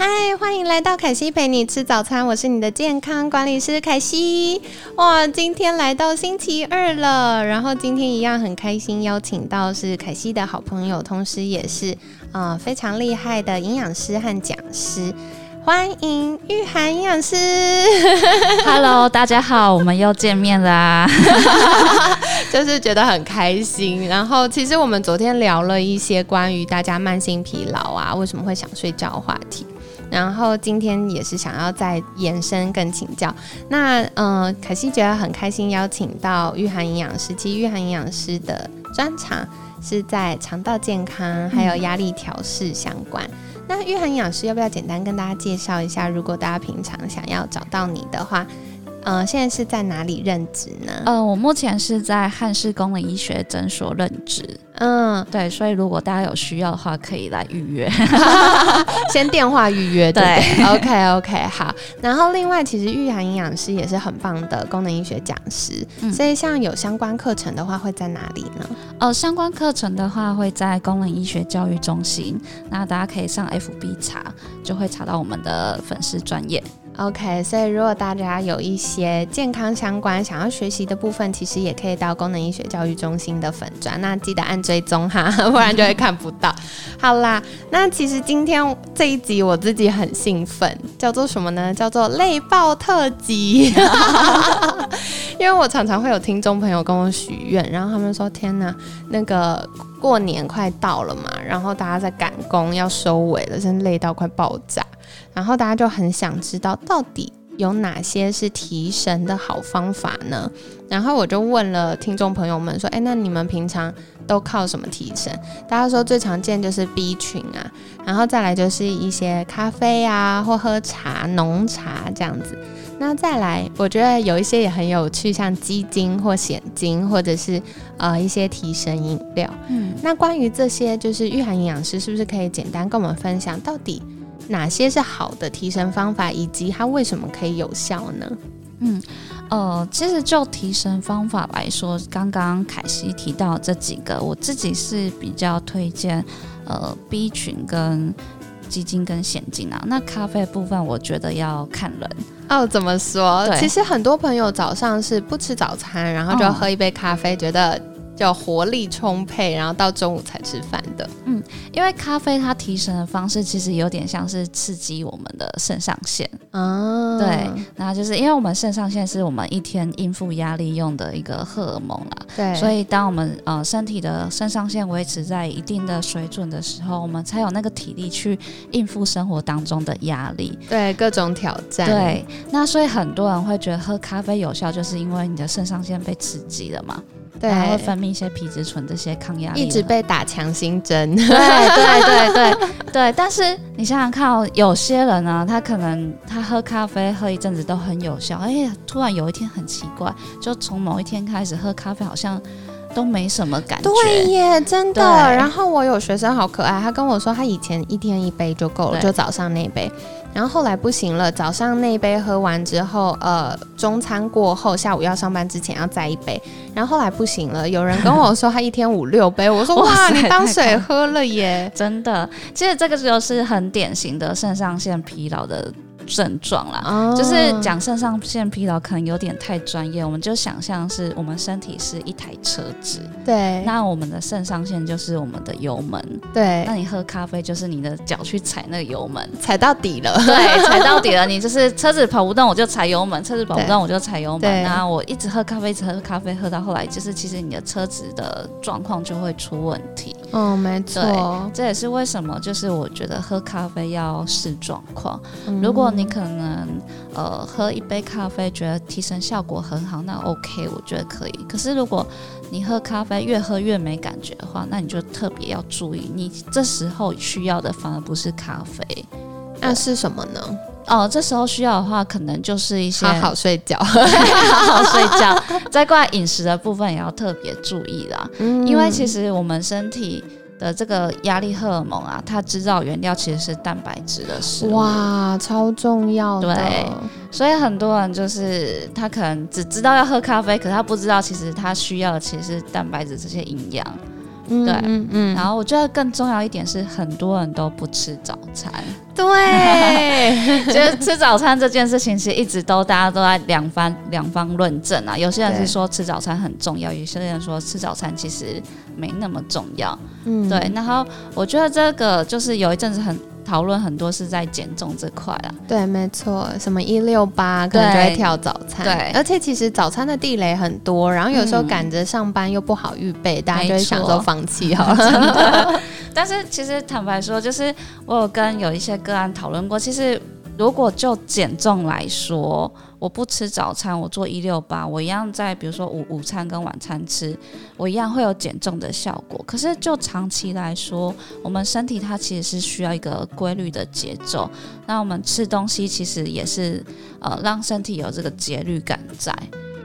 嗨，欢迎来到凯西陪你吃早餐，我是你的健康管理师凯西。哇，今天来到星期二了，然后今天一样很开心，邀请到是凯西的好朋友，同时也是呃非常厉害的营养师和讲师。欢迎玉涵营养师，Hello，大家好，我们又见面啦，就是觉得很开心。然后其实我们昨天聊了一些关于大家慢性疲劳啊，为什么会想睡觉话题。然后今天也是想要再延伸更请教，那嗯，可惜觉得很开心邀请到玉涵营养师，其实玉涵营养师的专长是在肠道健康还有压力调试相关。那玉涵营养师要不要简单跟大家介绍一下？如果大家平常想要找到你的话。嗯，现在是在哪里任职呢？呃，我目前是在汉氏功能医学诊所任职。嗯，对，所以如果大家有需要的话，可以来预约，先电话预约。对，OK OK，好。然后另外，其实玉涵营养师也是很棒的功能医学讲师，所以像有相关课程的话，会在哪里呢？呃，相关课程的话会在功能医学教育中心，那大家可以上 FB 查，就会查到我们的粉丝专业。OK，所以如果大家有一些健康相关想要学习的部分，其实也可以到功能医学教育中心的粉专，那记得按追踪哈，不然就会看不到。好啦，那其实今天这一集我自己很兴奋，叫做什么呢？叫做累爆特辑，因为我常常会有听众朋友跟我许愿，然后他们说：“天哪，那个过年快到了嘛，然后大家在赶工要收尾了，真累到快爆炸。”然后大家就很想知道，到底有哪些是提神的好方法呢？然后我就问了听众朋友们说：“哎，那你们平常都靠什么提神？”大家说最常见就是 B 群啊，然后再来就是一些咖啡啊，或喝茶、浓茶这样子。那再来，我觉得有一些也很有趣，像鸡精或鲜精，或者是呃一些提神饮料。嗯，那关于这些，就是御寒营养师是不是可以简单跟我们分享到底？哪些是好的提神方法，以及它为什么可以有效呢？嗯，呃，其实就提神方法来说，刚刚凯西提到这几个，我自己是比较推荐，呃，B 群跟基金跟现金啊。那咖啡部分，我觉得要看人哦。怎么说？其实很多朋友早上是不吃早餐，然后就喝一杯咖啡，觉得。叫活力充沛，然后到中午才吃饭的。嗯，因为咖啡它提神的方式其实有点像是刺激我们的肾上腺。哦，对，那就是因为我们肾上腺是我们一天应付压力用的一个荷尔蒙啦。对，所以当我们呃身体的肾上腺维持在一定的水准的时候，我们才有那个体力去应付生活当中的压力。对，各种挑战。对，那所以很多人会觉得喝咖啡有效，就是因为你的肾上腺被刺激了嘛。然后会分泌一些皮质醇，这些抗压，一直被打强心针。对对对对对。但是你想想看哦，有些人呢，他可能他喝咖啡喝一阵子都很有效，哎，突然有一天很奇怪，就从某一天开始喝咖啡好像都没什么感觉。对耶，真的。然后我有学生好可爱，他跟我说他以前一天一杯就够了，就早上那杯。然后后来不行了，早上那一杯喝完之后，呃，中餐过后，下午要上班之前要再一杯。然后后来不行了，有人跟我说他一天五六杯，我说哇，你当水喝了耶，真的。其实这个就是很典型的肾上腺疲劳的。症状啦，就是讲肾上腺疲劳可能有点太专业，我们就想象是我们身体是一台车子，对，那我们的肾上腺就是我们的油门，对，那你喝咖啡就是你的脚去踩那个油门，踩到底了，对，踩到底了，你就是车子跑不动我就踩油门，车子跑不动我就踩油门，那我一直喝咖啡，一直喝咖啡，喝到后来就是其实你的车子的状况就会出问题，哦，没错，这也是为什么就是我觉得喝咖啡要视状况，如果。你可能呃喝一杯咖啡，觉得提神效果很好，那 OK，我觉得可以。可是如果你喝咖啡越喝越没感觉的话，那你就特别要注意，你这时候需要的反而不是咖啡，那是什么呢？哦，这时候需要的话，可能就是一些好好睡觉，好好睡觉。在关于饮食的部分也要特别注意啦，嗯因为其实我们身体的这个压力荷尔蒙啊，它制造原料其实是蛋白质的食物。哇，超重要的，对所以很多人就是他可能只知道要喝咖啡，可他不知道其实他需要的其实是蛋白质这些营养。嗯对嗯嗯，然后我觉得更重要一点是，很多人都不吃早餐。对，就是吃早餐这件事情，其实一直都大家都在两方两方论证啊。有些人是说吃早餐很重要，有些人说吃早餐其实没那么重要。嗯对，然后我觉得这个就是有一阵子很讨论很多是在减重这块啊。对，没错，什么一六八可能就会跳早餐，对。而且其实早餐的地雷很多，然后有时候嗯赶着上班又不好预备，大家没就会想错说放弃好了。但是其实坦白说，就是我有跟有一些个案讨论过，其实如果就减重来说，我不吃早餐，我做一六八，我一样在比如说午午餐跟晚餐吃，我一样会有减重的效果。可是就长期来说，我们身体它其实是需要一个规律的节奏，那我们吃东西其实也是呃让身体有这个节律感在。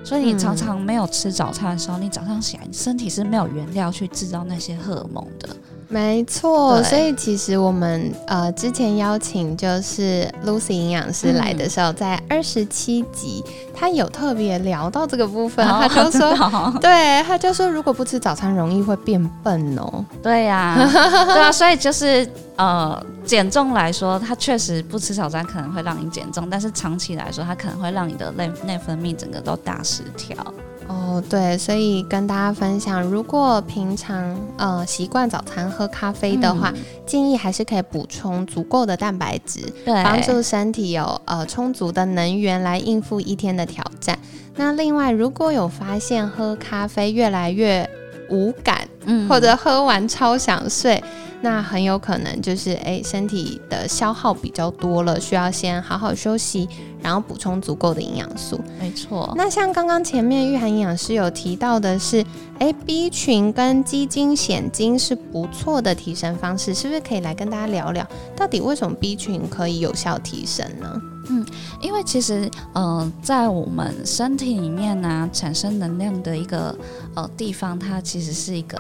所以你常常没有吃早餐的时候，你早上起来，你身体是没有原料去制造那些荷尔蒙的。没错，所以其实我们呃之前邀请就是 Lucy 营养师来的时候，在二十七集，他有特别聊到这个部分，他就说。说，对，他就说，如果不吃早餐，容易会变笨哦。对呀、对啊，所以就是呃，减重来说，它确实不吃早餐可能会让你减重，但是长期来说，它可能会让你的内内分泌整个都大失调。哦，对，所以跟大家分享，如果平常呃习惯早餐喝咖啡的话，建议还是可以补充足够的蛋白质，对，帮助身体有呃充足的能源来应付一天的挑战。那另外，如果有发现喝咖啡越来越无感，嗯或者喝完超想睡，那很有可能就是诶身体的消耗比较多了，需要先好好休息，然后补充足够的营养素。没错，那像刚刚前面玉涵营养师有提到的是，诶 b 群跟鸡精、显精是不错的提升方式，是不是可以来跟大家聊聊，到底为什么 B 群可以有效提升呢？嗯因为其实呃，在我们身体里面呢、产生能量的一个呃地方，它其实是一个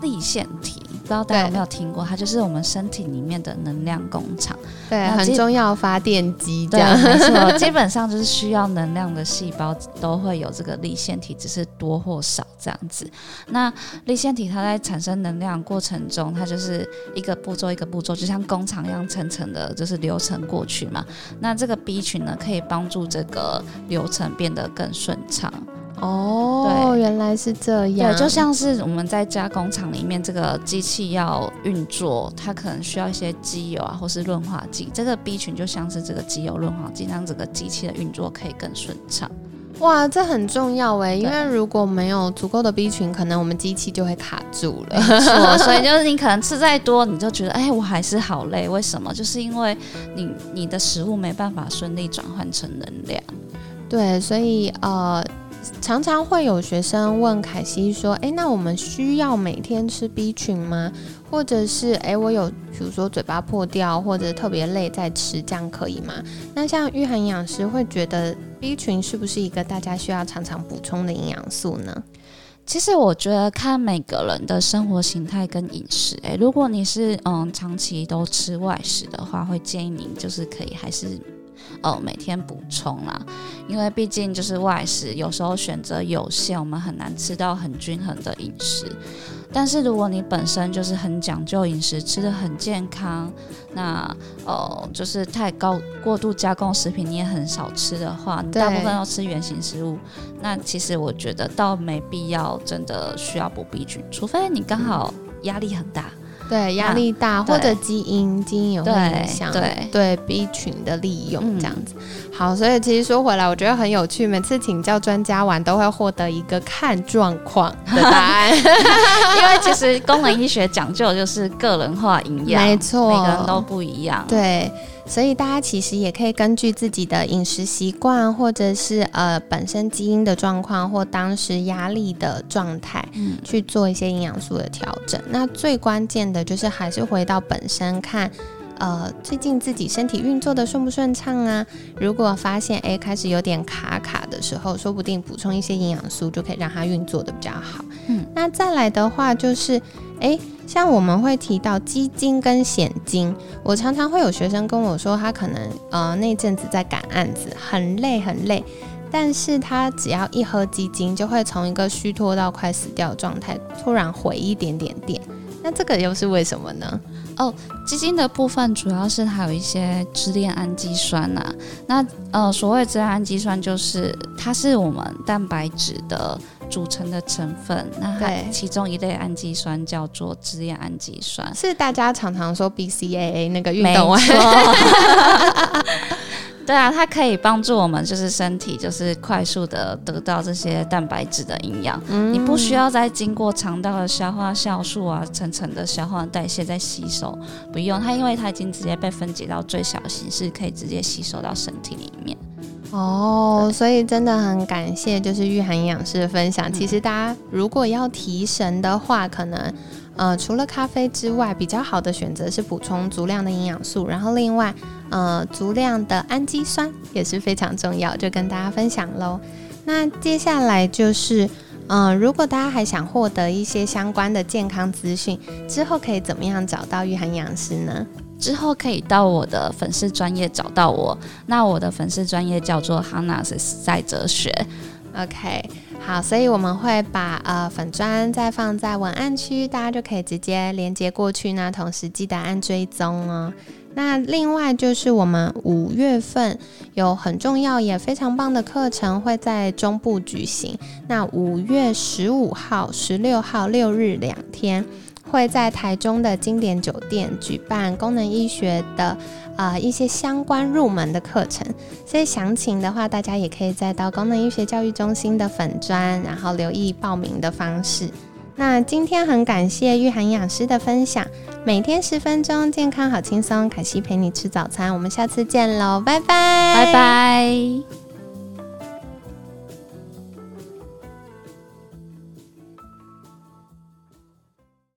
立腺体。不知道大家有没有听过？它就是我们身体里面的能量工厂。对，很重要，发电机这，样。没错，基本上就是需要能量的细胞都会有这个立腺体，只是多或少这样子。那立腺体它在产生能量过程中，它就是一个步骤一个步骤，就像工厂一样层层的，就是流程过去嘛。那这个 B 群呢，可以帮助这个流程变得更顺畅。哦，对原来是这样。对，就像是我们在加工厂里面，这个机器要运作，它可能需要一些机油啊，或是润滑剂。这个 B 群就像是这个机油润滑剂，让整个机器的运作可以更顺畅。哇，这很重要哎，因为如果没有足够的 B 群，可能我们机器就会卡住了。没错，所以就是你可能吃再多，你就觉得哎，我还是好累。为什么？就是因为你你的食物没办法顺利转换成能量。对，所以呃，常常会有学生问凯西说：“诶，那我们需要每天吃 B 群吗？或者是诶，我有比如说嘴巴破掉或者特别累在吃，这样可以吗？”那像玉涵营养师会觉得 B 群是不是一个大家需要常常补充的营养素呢？其实我觉得看每个人的生活形态跟饮食，诶，如果你是嗯长期都吃外食的话，会建议你就是可以还是呃每天补充啦，因为毕竟就是外食有时候选择有限，我们很难吃到很均衡的饮食。但是如果你本身就是很讲究饮食，吃的很健康，那呃就是太高过度加工食品你也很少吃的话，你大部分对都吃原形食物，那其实我觉得倒没必要真的需要补 B 群，除非你刚好压力很大。对，压力大、或者基因，基因也会影响对对 B 群的利用嗯这样子。好，所以其实说回来，我觉得很有趣，每次请教专家完都会获得一个看状况的答案。因为其实功能医学讲究的就是个人化营养，没错每个人都不一样。对，所以大家其实也可以根据自己的饮食习惯，或者是呃本身基因的状况，或当时压力的状态，嗯去做一些营养素的调整。那最关键的就是还是回到本身看呃，最近自己身体运作的顺不顺畅啊？如果发现诶开始有点卡卡的时候，说不定补充一些营养素就可以让它运作的比较好。嗯，那再来的话就是，诶，像我们会提到鸡精跟显精，我常常会有学生跟我说，他可能呃那阵子在赶案子，很累很累。但是他只要一喝鸡精，就会从一个虚脱到快死掉的状态，突然回一点点电。那这个又是为什么呢？哦，鸡精的部分主要是它有一些支链氨基酸呐。那呃，所谓支链氨基酸就是它是我们蛋白质的组成的成分。那它其中一类氨基酸叫做支链氨基酸，是大家常常说 BCAA 那个运动完。对啊，它可以帮助我们，就是身体就是快速的得到这些蛋白质的营养。嗯，你不需要再经过肠道的消化酵素啊，层层的消化代谢再吸收，不用它，因为它已经直接被分解到最小形式，可以直接吸收到身体里面。哦，所以真的很感谢，就是玉涵营养师的分享。其实大家如果要提神的话，可能。呃，除了咖啡之外，比较好的选择是补充足量的营养素，然后另外，呃，足量的氨基酸也是非常重要，就跟大家分享喽。那接下来就是，嗯，如果大家还想获得一些相关的健康资讯，之后可以怎么样找到玉涵营养师呢？之后可以到我的粉丝专业找到我，那我的粉丝专业叫做 Hannah's 在哲学。OK。好，所以我们会把呃粉砖再放在文案区，大家就可以直接连接过去呢。同时记得按追踪哦。那另外就是我们五月份有很重要也非常棒的课程会在中部举行。那五月十五号、十六号六日两天。会在台中的经典酒店举办功能医学的啊一些相关入门的课程，所以详情的话，大家也可以再到功能医学教育中心的粉砖，然后留意报名的方式。那今天很感谢玉涵营养师的分享，每天十分钟，健康好轻松，凯西陪你吃早餐，我们下次见喽，拜拜，拜拜。